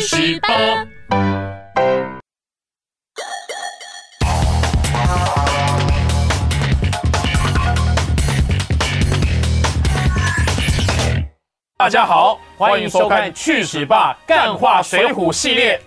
去十八。大家好，欢迎收看《去史吧干话水浒》系列。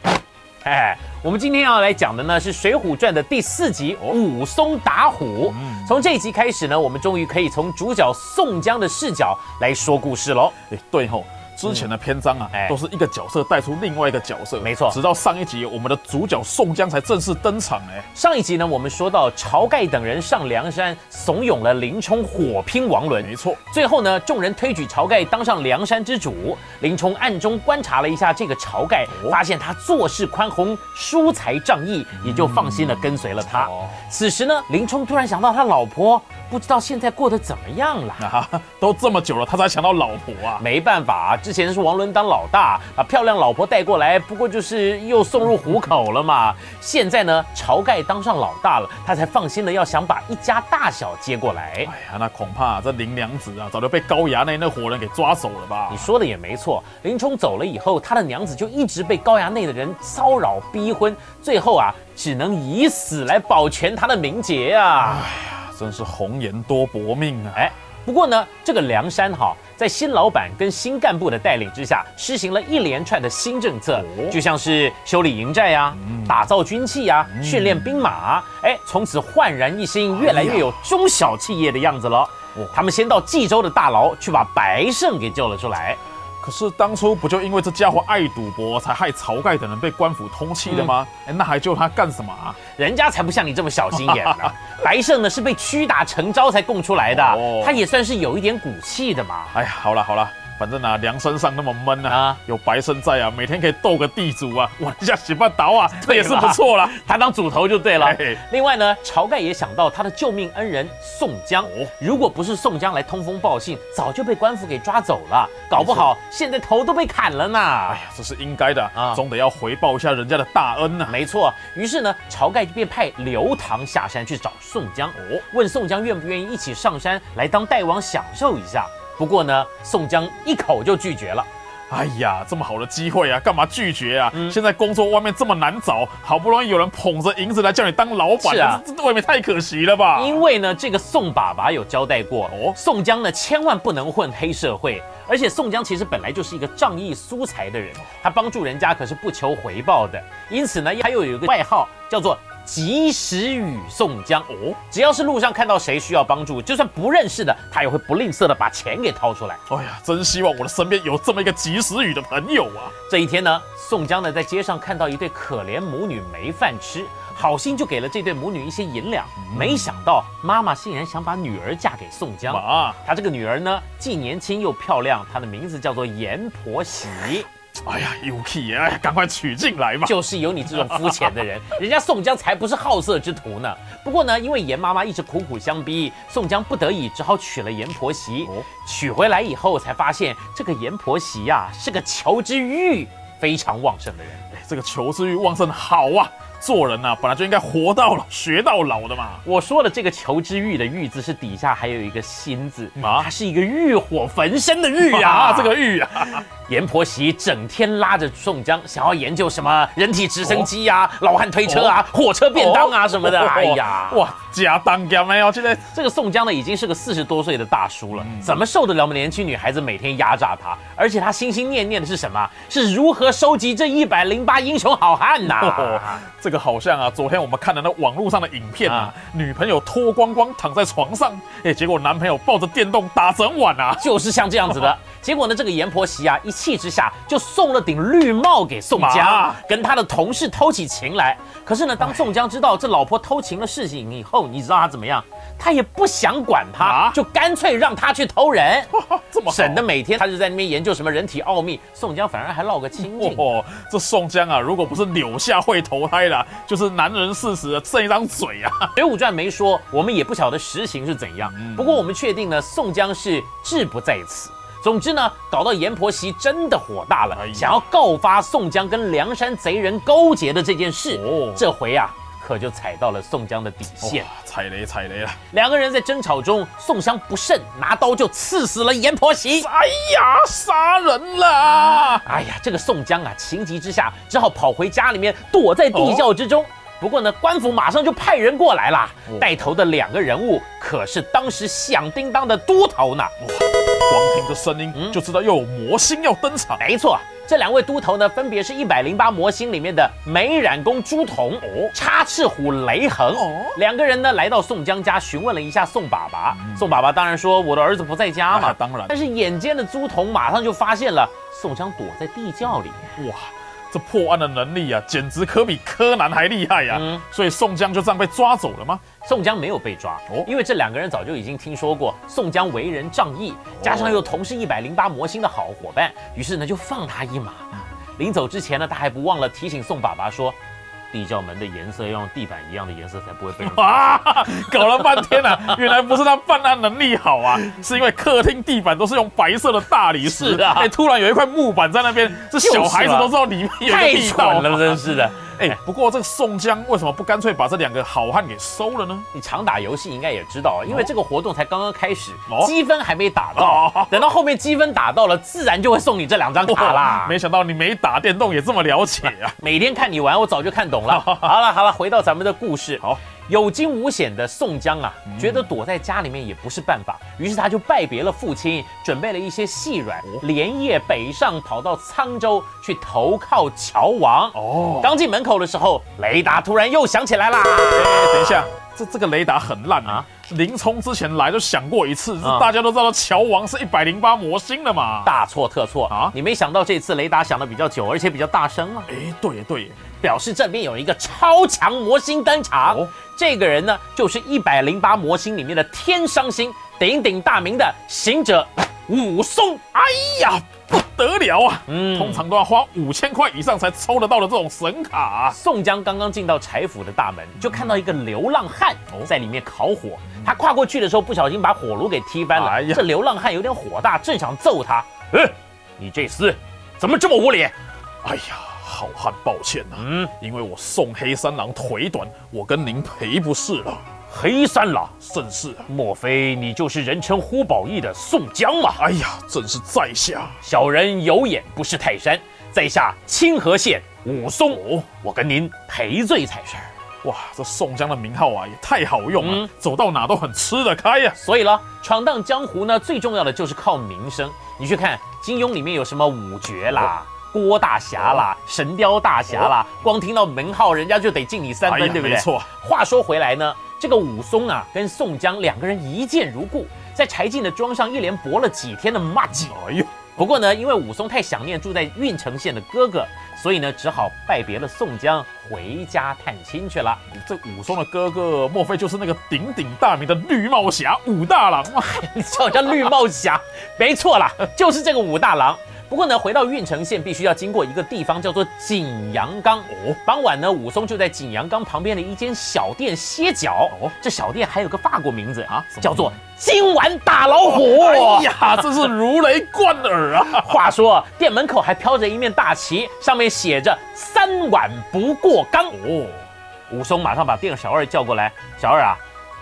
哎，我们今天要来讲的呢是《水浒传》的第四集《武松打虎》。从这一集开始呢，我们终于可以从主角宋江的视角来说故事喽。哎，对吼。之前的篇章啊，哎都是一个角色带出另外一个角色，没错直到上一集，我们的主角宋江才正式登场。哎，上一集呢，我们说到晁盖等人上梁山，怂恿了林冲火拼王伦。没错，最后呢，众人推举晁盖当上梁山之主。林冲暗中观察了一下这个晁盖，哦发现他做事宽宏，疏财仗义，也就放心的跟随了他。哦此时呢，林冲突然想到他老婆，不知道现在过得怎么样了。啊，都这么久了，他才想到老婆啊。没办法啊，之前是王伦当老大，把漂亮老婆带过来，不过就是又送入虎口了嘛。现在呢，晁盖当上老大了，他才放心的要想把一家大小接过来。哎呀，那恐怕这林娘子啊，早就被高衙内那伙人给抓走了吧你？说的也没错，林冲走了以后，他的娘子就一直被高衙内的人骚扰逼婚，最后啊，只能以死来保全他的名节啊。真是红颜多薄命啊！哎，不过呢，这个梁山哈，在新老板跟新干部的带领之下，施行了一连串的新政策，哦就像是修理营寨呀、打造军器呀、训练兵马啊，哎，从此焕然一新，越来越有中小企业的样子了。他们先到冀州的大牢去把白胜给救了出来。可是当初不就因为这家伙爱赌博，才害晁盖等人被官府通缉的吗？哎、那还救他干什么啊？人家才不像你这么小心眼呢。白胜呢是被屈打成招才供出来的，哦他也算是有一点骨气的嘛。哎呀，好了好了，反正啊，梁山上那么闷啊，啊。有白胜在啊，每天可以斗个地主啊，玩一下洗半刀啊，这也是不错啦。他当主头就对了。嘿。另外呢，晁盖也想到他的救命恩人宋江哦，如果不是宋江来通风报信，早就被官府给抓走了，搞不好现在头都被砍了呢。哎呀，这是应该的啊啊，总得要回报一下人家的大恩呐、没错，于是呢，晁盖就便派刘唐下山去找宋江，哦，问宋江愿不愿意一起上山来当代王享受一下。不过呢，宋江一口就拒绝了。哎呀，这么好的机会啊，干嘛拒绝啊？嗯现在工作外面这么难找，好不容易有人捧着银子来叫你当老板，是啊未免太可惜了吧？因为呢，这个宋爸爸有交代过，哦宋江呢千万不能混黑社会，而且宋江其实本来就是一个仗义疏财的人，他帮助人家可是不求回报的，因此呢，他又有一个外号叫做。及时雨宋江哦，只要是路上看到谁需要帮助，就算不认识的，他也会不吝啬的把钱给掏出来。哎呀，真希望我的身边有这么一个及时雨的朋友啊！这一天呢，宋江呢在街上看到一对可怜母女没饭吃，好心就给了这对母女一些银两。没想到妈妈竟然想把女儿嫁给宋江。啊，她这个女儿呢，既年轻又漂亮，她的名字叫做阎婆惜，哎呀，有气哎，赶快娶进来吧！就是有你这种肤浅的人，人家宋江才不是好色之徒呢。不过呢，因为严妈妈一直苦苦相逼，宋江不得已只好娶了阎婆媳。哦娶回来以后才发现，这个阎婆媳呀、是个求知欲非常旺盛的人。哎，这个求知欲旺盛好啊！做人呐、本来就应该活到老学到老的嘛。我说的这个求知欲的欲字是底下还有一个心字，啊它是一个欲火焚身的欲啊！啊，这个欲啊，阎婆惜整天拉着宋江，想要研究什么人体直升机呀、老汉推车啊、火车便当啊什么的。哦哎呀，哇，假当家没有，现在这个宋江呢已经是个四十多岁的大叔嗯了，怎么受得了我们年轻女孩子每天压榨他？而且他心心念念的是什么？是如何收集这一百零八英雄好汉呐、哦，这个好像啊，昨天我们看的那网络上的影片啊啊，女朋友脱光光躺在床上，哎，结果男朋友抱着电动打整晚啊。就是像这样子的。结果呢，这个阎婆惜啊，一气之下就送了顶绿帽给宋江，跟他的同事偷起情来。可是呢，当宋江知道这老婆偷情的事情以后，你知道他怎么样？他也不想管他啊，就干脆让他去偷人，这么省得每天他就在那边研究什么人体奥秘。宋江反而还落个清净。哦，这宋江啊，如果不是柳下惠投胎了，就是男人四十剩一张嘴啊。《水浒传》没说，我们也不晓得实情是怎样。不过我们确定呢，宋江是志不在此。总之呢，搞到阎婆惜真的火大了，哎想要告发宋江跟梁山贼人勾结的这件事。哦这回啊，可就踩到了宋江的底线。哇，踩雷踩雷了！两个人在争吵中，宋江不慎拿刀就刺死了阎婆惜。哎呀，杀人了！哎呀，这个宋江啊，情急之下只好跑回家里面躲在地窖之中。不过呢，官府马上就派人过来了，带头的两个人物可是当时响叮当的都头呢。光听这声音就知道又有魔星要登场。没错，这两位都头呢，分别是一百零八魔星里面的美髯公朱仝、哦，插翅虎雷横。哦，两个人呢来到宋江家询问了一下宋爸爸。宋爸爸当然说我的儿子不在家嘛，当然。但是眼尖的朱仝马上就发现了宋江躲在地窖里面。哇！这破案的能力啊，简直可比柯南还厉害呀！所以宋江就这样被抓走了吗？宋江没有被抓哦，因为这两个人早就已经听说过宋江为人仗义，加上又同是一百零八魔星的好伙伴，于是呢就放他一马。临走之前呢，他还不忘了提醒宋爸爸说。地窖门的颜色要用地板一样的颜色，才不会被哇！搞了半天啊，原来不是他办案能力好啊，是因为客厅地板都是用白色的大理石。是啊，哎，突然有一块木板在那边，这小孩子都知道里面有地道了，真是的。哎，不过这个宋江为什么不干脆把这两个好汉给收了呢？你常打游戏应该也知道，因为这个活动才刚刚开始，积分还没打到，等到后面积分打到了，自然就会送你这两张卡啦。没想到你没打电动也这么了解啊！每天看你玩，我早就看懂了。好了好了，回到咱们的故事。好。有惊无险的宋江啊，觉得躲在家里面也不是办法，于是他就拜别了父亲，准备了一些细软，连夜北上，跑到沧州去投靠乔王。哦，刚进门口的时候，雷达突然又响起来啦！哎，等一下，这这个雷达很烂啊！林冲之前来就想过一次，大家都知道乔王是一百零八魔星的嘛，大错特错啊！你没想到这次雷达响的比较久，而且比较大声啊！哎，对对。表示这边有一个超强魔星登场，这个人呢就是一百零八魔星里面的天伤星，鼎鼎大名的行者武松。哎呀，不得了啊！嗯，通常都要花五千块以上才抽得到的这种神卡。宋江刚刚进到柴府的大门，就看到一个流浪汉在里面烤火。他跨过去的时候，不小心把火炉给踢翻了。这流浪汉有点火大，正想揍他。哎，你这厮怎么这么无礼？哎呀！好汉，抱歉呐，嗯，因为我宋黑三郎腿短，我跟您赔不是了。黑三郎，正是。莫非你就是人称呼保义的宋江吗？哎呀，真是在下。小人有眼不识泰山，在下清河县武松，哦我跟您赔罪才是。哇，这宋江的名号啊，也太好用了，走到哪都很吃得开呀。所以了，闯荡江湖呢，最重要的就是靠名声。你去看金庸里面有什么五绝啦。郭大侠啦，神雕大侠啦，光听到门号，人家就得敬你三分，对不对？没错。话说回来呢，这个武松啊，跟宋江两个人一见如故，在柴进的庄上一连搏了几天的骂劲。哎呦！不过呢，因为武松太想念住在郓城县的哥哥，所以呢，只好拜别了宋江，回家探亲去了。这武松的哥哥，莫非就是那个鼎鼎大名的绿帽侠武大郎吗？你叫人家绿帽侠？没错啦，就是这个武大郎。不过呢，回到郓城县必须要经过一个地方，叫做景阳冈。哦，傍晚呢，武松就在景阳冈旁边的一间小店歇脚。哦，这小店还有个法国名字啊，叫做今晚打老虎。哎呀，真是如雷贯耳啊！话说店门口还飘着一面大旗，上面写着“三碗不过冈”。哦，武松马上把店小二叫过来，小二啊，“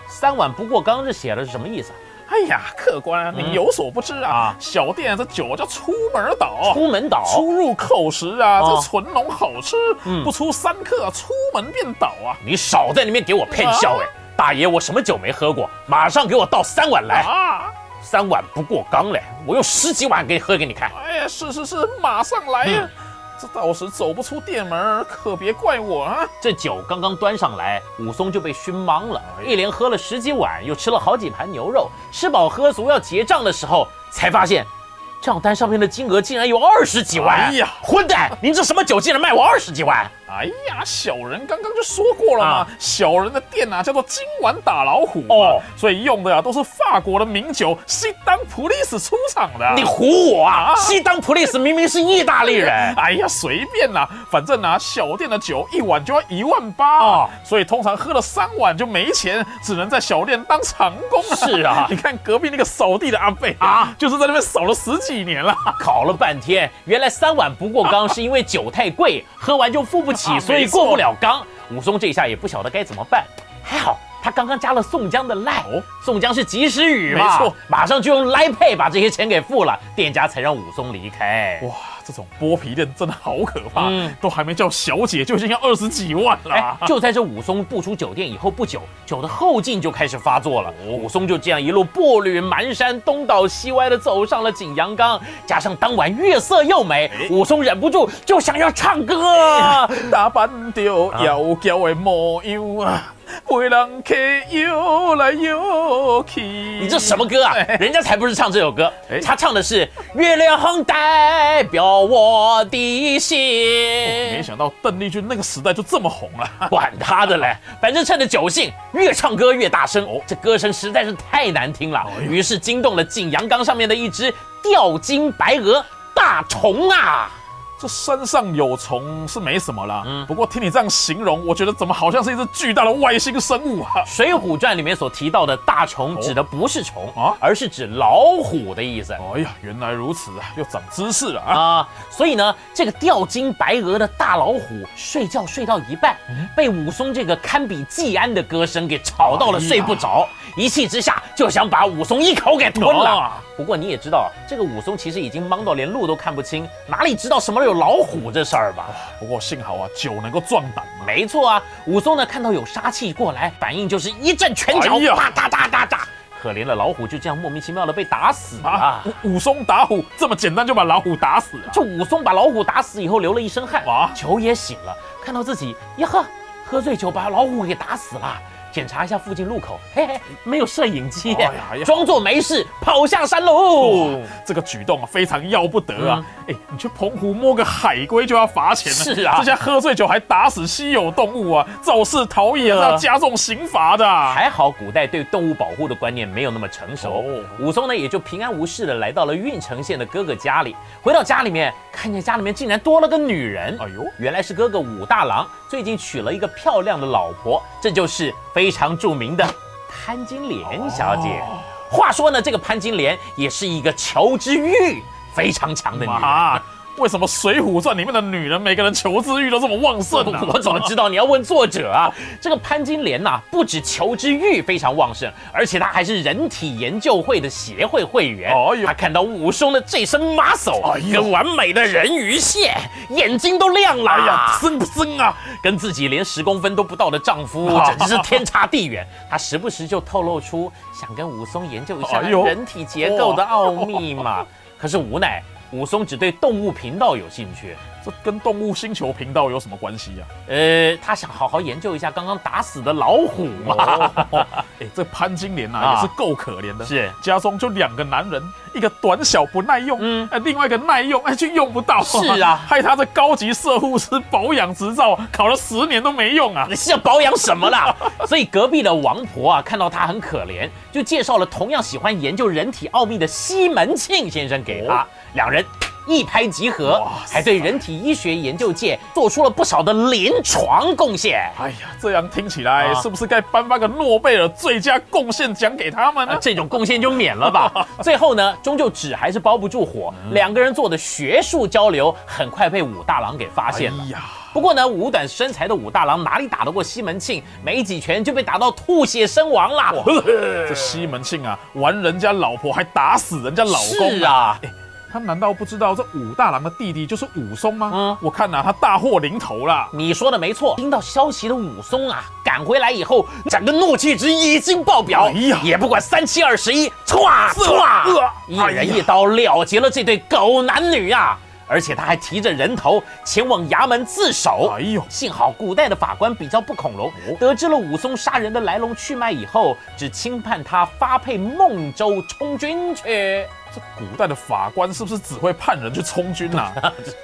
三碗不过冈”这写的是什么意思？哎呀，客官，你有所不知啊，小店这酒叫出门倒，出门倒，出入扣食啊，这纯浓好吃，不出三克，出门便倒啊！你少在那边给我骗笑哎！大爷，我什么酒没喝过，马上给我倒三碗来啊！三碗不过冈嘞，我用十几碗给你喝给你看。哎呀，是是是，马上来呀！这到时走不出店门，可别怪我啊！这酒刚刚端上来，武松就被熏懵了，一连喝了十几碗，又吃了好几盘牛肉，吃饱喝足要结账的时候，才发现。账单上面的金额竟然有二十几万！哎呀，混蛋！您这什么酒竟然卖我二十几万？哎呀，小人刚刚就说过了嘛，小人的店啊叫做今晚打老虎哦，所以用的呀都是法国的名酒，西当普利斯出厂的。你唬我啊！西当普利斯明明是意大利人。哎呀，随便啦，反正啊小店的酒一碗就要一万八啊，所以通常喝了三碗就没钱，只能在小店当长工了。是啊，你看隔壁那个扫地的阿贝啊，就是在那边扫了十几年了，考了半天，原来三碗不过冈是因为酒太贵，喝完就付不起。所以过不了冈，武松这下也不晓得该怎么办，还好。他刚刚加了宋江的赖，宋江是及时雨嘛，没错，马上就用赖配把这些钱给付了，店家才让武松离开。哇，这种剥皮店真的好可怕，都还没叫小姐就已经要二十几万了。就在这武松步出酒店以后不久，酒的后劲就开始发作了。武松就这样一路步履蹒跚，东倒西歪的走上了景阳冈，加上当晚月色又美，武松忍不住就想要唱歌，打扮掉妖娇的模样啊。陪人客游来游去，你这什么歌啊？人家才不是唱这首歌，他唱的是月亮代表我的心。没想到邓丽君那个时代就这么红了，管他的嘞，反正趁着酒兴，越唱歌越大声。哦，这歌声实在是太难听了，于是惊动了景阳冈上面的一只吊睛白额大虫啊。这山上有虫是没什么啦，嗯，不过听你这样形容，我觉得怎么好像是一只巨大的外星生物啊？《水浒传》里面所提到的大虫指的不是虫啊，而是指老虎的意思。哎呀，原来如此啊，又长知识了啊！所以呢，这个吊睛白额的大老虎睡觉睡到一半，被武松这个堪比季安的歌声给吵到了，睡不着，一气之下就想把武松一口给吞了。不过你也知道，这个武松其实已经懵到连路都看不清，哪里知道什么有。老虎这事儿吧，不过幸好啊，酒能够壮胆。没错啊，武松呢看到有杀气过来，反应就是一阵拳脚，啪嗒嗒嗒嗒。可怜的老虎就这样莫名其妙的被打死了。武松打虎这么简单就把老虎打死了？这武松把老虎打死以后流了一身汗，啊，酒也醒了，看到自己呀呵，喝醉酒把老虎给打死了。检查一下附近路口，嘿嘿，没有摄影机，装作没事跑下山喽。这个举动啊，非常要不得啊！哎，你去澎湖摸个海龟就要罚钱了，是啊，这下喝醉酒还打死稀有动物啊，肇事逃逸啊，要加重刑罚的。还好古代对动物保护的观念没有那么成熟，武松呢也就平安无事的来到了郓城县的哥哥家里。回到家里面，看见家里面竟然多了个女人，哎呦，原来是哥哥武大郎最近娶了一个漂亮的老婆，这就是非。常著名的潘金莲小姐。话说呢，这个潘金莲也是一个求知欲非常强的女人。为什么《水浒传》里面的女人每个人求知欲都这么旺盛呢？我怎么知道？你要问作者啊。这个潘金莲呐，不止求知欲非常旺盛，而且她还是人体研究会的协会会员。哎呦，她看到武松的这身马首，跟完美的人鱼线，眼睛都亮了。哎呀，森不森啊？跟自己连十公分都不到的丈夫，简直是天差地远。她时不时就透露出想跟武松研究一下人体结构的奥秘嘛。可是无奈。武松只对动物频道有兴趣。这跟动物星球频道有什么关系呀？呃，他想好好研究一下刚刚打死的老虎嘛。哎，这潘金莲呐也是够可怜的，是家中就两个男人，一个短小不耐用，嗯，哎，另外一个耐用，哎，却用不到。是啊，害他这高级射护师保养执照考了十年都没用啊！你是要保养什么啦？所以隔壁的王婆啊，看到他很可怜，就介绍了同样喜欢研究人体奥秘的西门庆先生给他，两人。一拍即合，还对人体医学研究界做出了不少的临床贡献。哎呀，这样听起来是不是该颁发个诺贝尔最佳贡献奖给他们呢？这种贡献就免了吧。最后呢，终究纸还是包不住火，两个人做的学术交流很快被武大郎给发现了。不过呢，五短身材的武大郎哪里打得过西门庆？没几拳就被打到吐血身亡了。这西门庆啊，玩人家老婆还打死人家老公是啊！他难道不知道这武大郎的弟弟就是武松吗？嗯，我看呐，他大祸临头了。你说的没错，听到消息的武松啊，赶回来以后，整个怒气值已经爆表，哎呀，也不管三七二十一，唰唰，一人一刀了结了这对狗男女呀！而且他还提着人头前往衙门自首。哎呦，幸好古代的法官比较不恐龙，得知了武松杀人的来龙去脉以后，只轻判他发配孟州充军去。这古代的法官是不是只会判人去充军呐？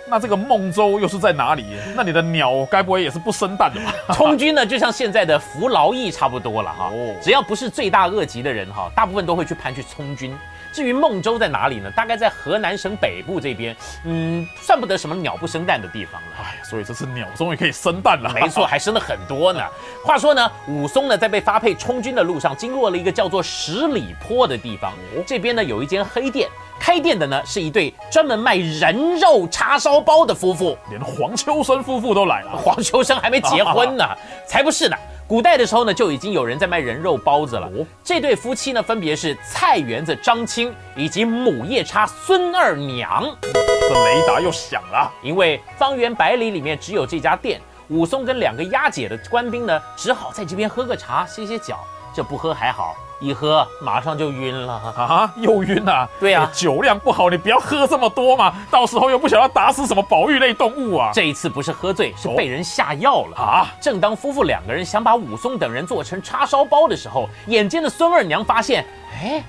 那这个孟州又是在哪里？那你的鸟该不会也是不生蛋的吧？充军呢，就像现在的服劳役差不多了哈。哦只要不是罪大恶极的人哈，大部分都会去判去充军。至于孟州在哪里呢？大概在河南省北部这边，嗯，算不得什么鸟不生蛋的地方了。哎，所以这次鸟终于可以生蛋了。没错，还生了很多呢。话说呢，武松呢在被发配充军的路上，经过了一个叫做十里坡的地方。这边呢有一间黑店。开店的呢是一对专门卖人肉叉烧包的夫妇，连黄秋生夫妇都来了。黄秋生还没结婚呢，才不是呢。古代的时候呢，就已经有人在卖人肉包子了。这对夫妻呢，分别是菜园子张青以及母夜叉孙二娘。这雷达又响了，因为方圆百里里面只有这家店。武松跟两个押解的官兵呢，只好在这边喝个茶，歇歇脚。这不喝还好。一喝马上就晕了啊！又晕了。对呀，酒量不好，你不要喝这么多嘛，到时候又不晓得打死什么保育类动物啊！这一次不是喝醉，是被人下药了啊！正当夫妇两个人想把武松等人做成叉烧包的时候，眼尖的孙二娘发现，哎，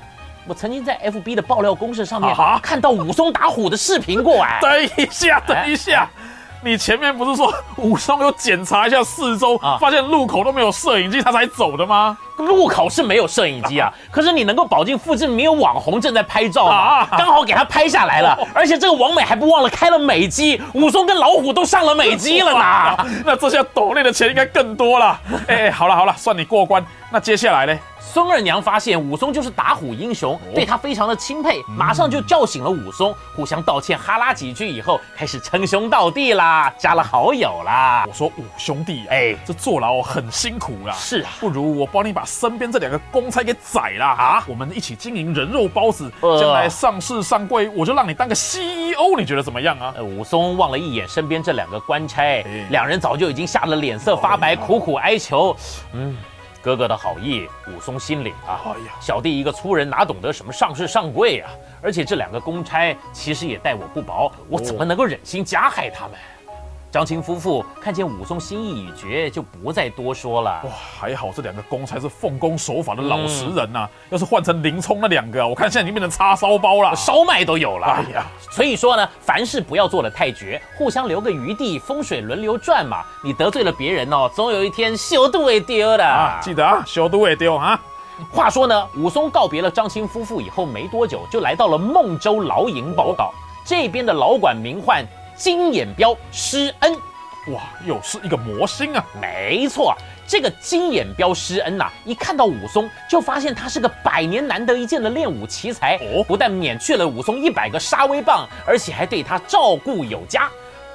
我曾经在 FB 的爆料公式上面看到武松打虎的视频过哎！等一下，等一下。你前面不是说武松有检查一下四周，发现路口都没有摄影机，他才走的吗？路口是没有摄影机啊，可是你能够保证附近没有网红正在拍照吗？刚好给他拍下来了，而且这个王美还不忘了开了美机，武松跟老虎都上了美机了呢。那这下抖内的钱应该更多了。哎，好了好了，算你过关。那接下来呢？孙二娘发现武松就是打虎英雄，对他非常的钦佩，马上就叫醒了武松，互相道歉哈拉几句以后，开始称兄道弟啦，加了好友啦。我说五兄弟，哎，这坐牢很辛苦啦，是啊，不如我帮你把身边这两个公差给宰了啊，我们一起经营人肉包子，将来上市上柜，我就让你当个 CEO，你觉得怎么样啊？武松望了一眼身边这两个官差，两人早就已经吓得脸色发白，苦苦哀求，嗯。哥哥的好意，武松心领啊！哎呀，小弟一个粗人，哪懂得什么上市上柜啊？而且这两个公差其实也待我不薄，我怎么能够忍心加害他们？张青夫妇看见武松心意已决，就不再多说了。哇，还好这两个公才是奉公守法的老实人呐。要是换成林冲那两个，我看现在已经变成叉烧包了，烧麦都有了。哎呀，所以说呢，凡事不要做的太绝，互相留个余地，风水轮流转嘛。你得罪了别人哦，总有一天修都会丢的。啊，记得啊，修都会丢啊。话说呢，武松告别了张青夫妇以后没多久，就来到了孟州牢营报道。这边的老管名唤。金眼彪施恩，哇，又是一个魔星啊！没错，这个金眼彪施恩呐，一看到武松，就发现他是个百年难得一见的练武奇才哦，不但免去了武松一百个杀威棒，而且还对他照顾有加。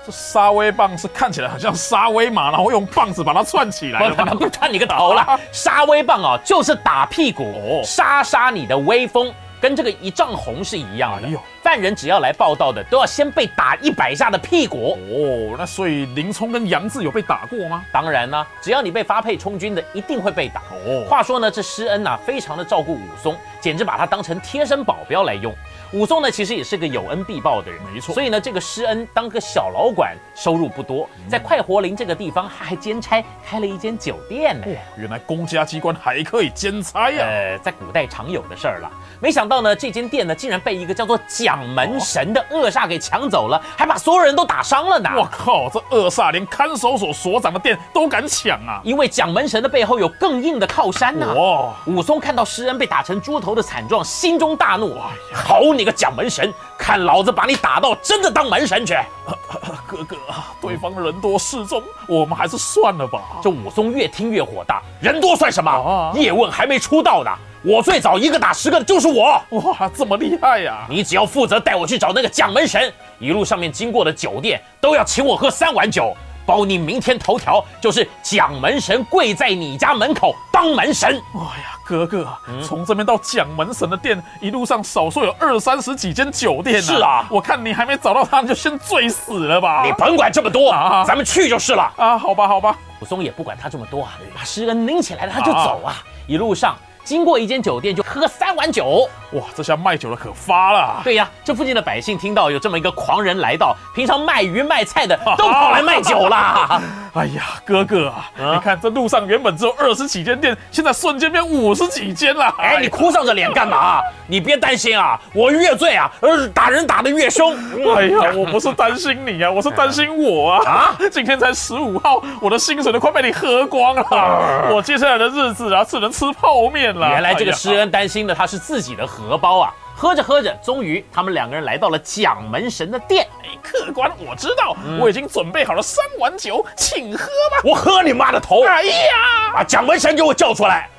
这杀威棒是看起来很像杀威马，然后用棒子把它串起来。不串你个头了！杀威棒啊，就是打屁股，哦杀杀你的威风。跟这个一丈红是一样的。犯人只要来报道的，都要先被打一百下的屁股。哦，那所以林冲跟杨志有被打过吗？当然呢，只要你被发配充军的，一定会被打。哦，话说呢，这施恩呐，非常的照顾武松，简直把他当成贴身保镖来用。武松呢，其实也是个有恩必报的人，没错。所以呢，这个施恩当个小老管，收入不多，在快活林这个地方，他还兼差开了一间酒店呢。原来公家机关还可以兼差呀！呃，在古代常有的事儿了。没想到呢，这间店呢，竟然被一个叫做蒋门神的恶煞给抢走了，还把所有人都打伤了呢！我靠，这恶煞连看守所所长的店都敢抢啊！因为蒋门神的背后有更硬的靠山呐！哇！武松看到施恩被打成猪头的惨状，心中大怒：好你个蒋门神，看老子把你打到真的当门神去！哥哥，对方人多势众，我们还是算了吧。这武松越听越火大，人多算什么？叶问还没出道呢。我最早一个打十个的就是我，哇，这么厉害呀！你只要负责带我去找那个蒋门神，一路上面经过的酒店都要请我喝三碗酒，包你明天头条就是蒋门神跪在你家门口当门神。哎呀，哥哥，从这边到蒋门神的店，一路上少说有二三十几间酒店呢。是啊，我看你还没找到他，就先醉死了吧。你甭管这么多，咱们去就是了。啊，好吧，好吧。武松也不管他这么多啊，把诗恩拎起来了，他就走啊，一路上。经过一间酒店就喝三碗酒，哇，这下卖酒的可发了。对呀，这附近的百姓听到有这么一个狂人来到，平常卖鱼卖菜的 都跑来卖酒啦。哎呀，哥哥啊，你看这路上原本只有二十几间店，现在瞬间变五十几间了。哎，你哭丧着脸干嘛？你别担心啊，我越醉啊，呃，打人打得越凶。哎呀，我不是担心你啊，我是担心我啊。啊，今天才十五号，我的薪水都快被你喝光了。我接下来的日子啊，只能吃泡面。原来这个施恩担心的他是自己的荷包啊！喝着喝着，终于他们两个人来到了蒋门神的店。哎，客官，我知道，我已经准备好了三碗酒，请喝吧！我喝你妈的头！哎呀，把蒋门神给我叫出来！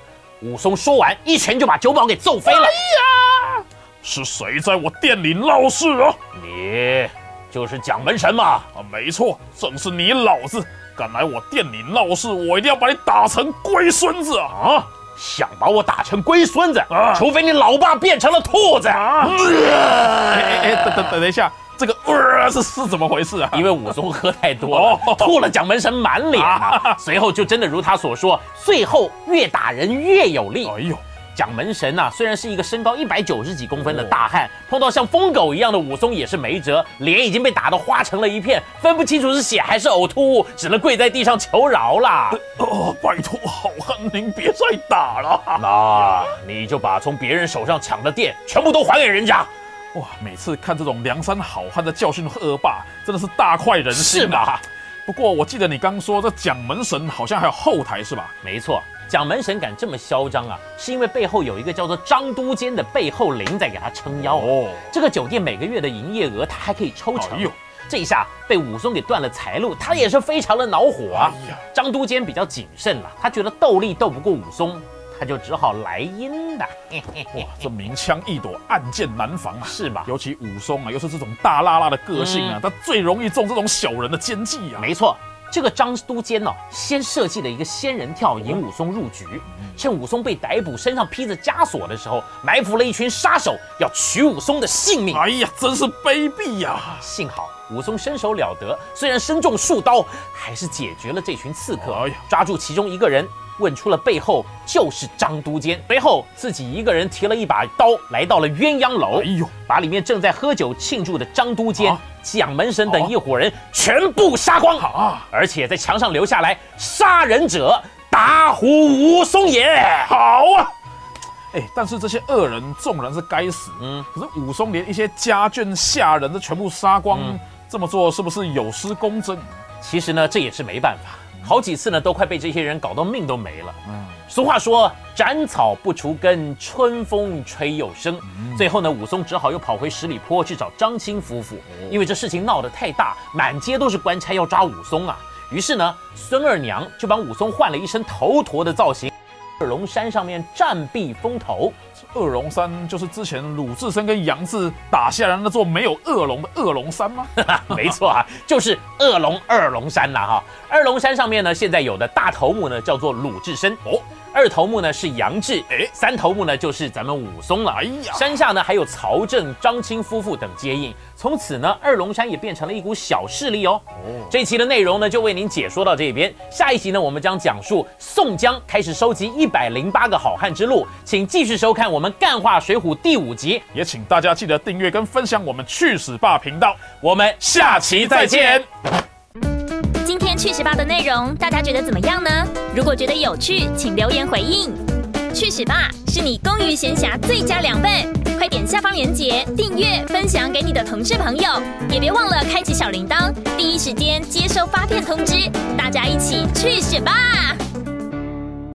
武松说完，一拳就把酒保给揍飞了。哎呀，是谁在我店里闹事啊？你就是蒋门神嘛？啊，没错，正是你老子敢来我店里闹事，我一定要把你打成龟孙子啊！啊，想把我打成龟孙子啊除非你老爸变成了兔子。啊！哎哎哎，等等等一下，这个呃是是怎么回事啊？因为武松喝太多了哦，吐了蒋门神满脸啊！随后就真的如他所说，最后越打人越有力。哎呦，蒋门神呐、虽然是一个身高一百九十几公分的大汉，碰到像疯狗一样的武松也是没辙，脸已经被打得花成了一片，分不清楚是血还是呕吐物，只能跪在地上求饶啦。哦，拜托好汉您别再打了。那你就把从别人手上抢的店全部都还给人家，哇，每次看这种梁山好汉的教训恶霸，真的是大快人心是吧？不过我记得你刚说这蒋门神好像还有后台是吧？没错，蒋门神敢这么嚣张啊，是因为背后有一个叫做张都监的背后灵在给他撑腰。哦，这个酒店每个月的营业额他还可以抽成。哎呦这一下被武松给断了财路，他也是非常的恼火啊。张都监比较谨慎了，他觉得斗力斗不过武松，他就只好来阴的，嘿嘿嘿哇，这明枪易躲，暗箭难防啊！是吧？尤其武松啊，又是这种大辣辣的个性啊嗯，他最容易中这种小人的奸计啊。没错，这个张都监呢、先设计了一个仙人跳引武松入局，趁武松被逮捕，身上披着枷锁的时候，埋伏了一群杀手，要取武松的性命。哎呀，真是卑鄙呀！幸好武松身手了得，虽然身中数刀，还是解决了这群刺客，哎呀抓住其中一个人。问出了背后就是张都监，随后自己一个人提了一把刀，来到了鸳鸯楼，哎呦，把里面正在喝酒庆祝的张都监、啊。蒋门神等一伙人全部杀光，啊，而且在墙上留下来“杀人者打虎武松也好啊！哎，但是这些恶人纵然是该死，嗯。嗯，可是武松连一些家眷下人都全部杀光，嗯。这么做是不是有失公正？”。其实呢，这也是没办法，好几次呢都快被这些人搞到命都没了。嗯，俗话说“斩草不除根，春风吹又生”。最后呢，武松只好又跑回十里坡去找张青夫妇，因为这事情闹得太大，满街都是官差要抓武松啊。于是呢，孙二娘就帮武松换了一身头陀的造型，二龙山上面暂避风头。二龙山就是之前鲁智深跟杨志打下来那座没有恶龙的恶龙山吗？没错啊，就是恶龙二龙山啦哈。二龙山上面呢，现在有的大头目呢叫做鲁智深哦，二头目呢是杨志，哎三头目呢就是咱们武松了。哎呀山下呢还有曹正、张青夫妇等接应。从此呢，二龙山也变成了一股小势力哦。这一期的内容呢，就为您解说到这边。下一集呢，我们将讲述宋江开始收集一百零八个好汉之路，请继续收看我们《干话水浒》第五集。也请大家记得订阅跟分享我们去死吧频道，我们下期再见。今天去十八的内容，大家觉得怎么样呢？如果觉得有趣，请留言回应。去十八是你公余闲暇最佳良伴，快点下方链接订阅、分享给你的同事朋友，也别忘了开启小铃铛，第一时间接收发片通知。大家一起去十八！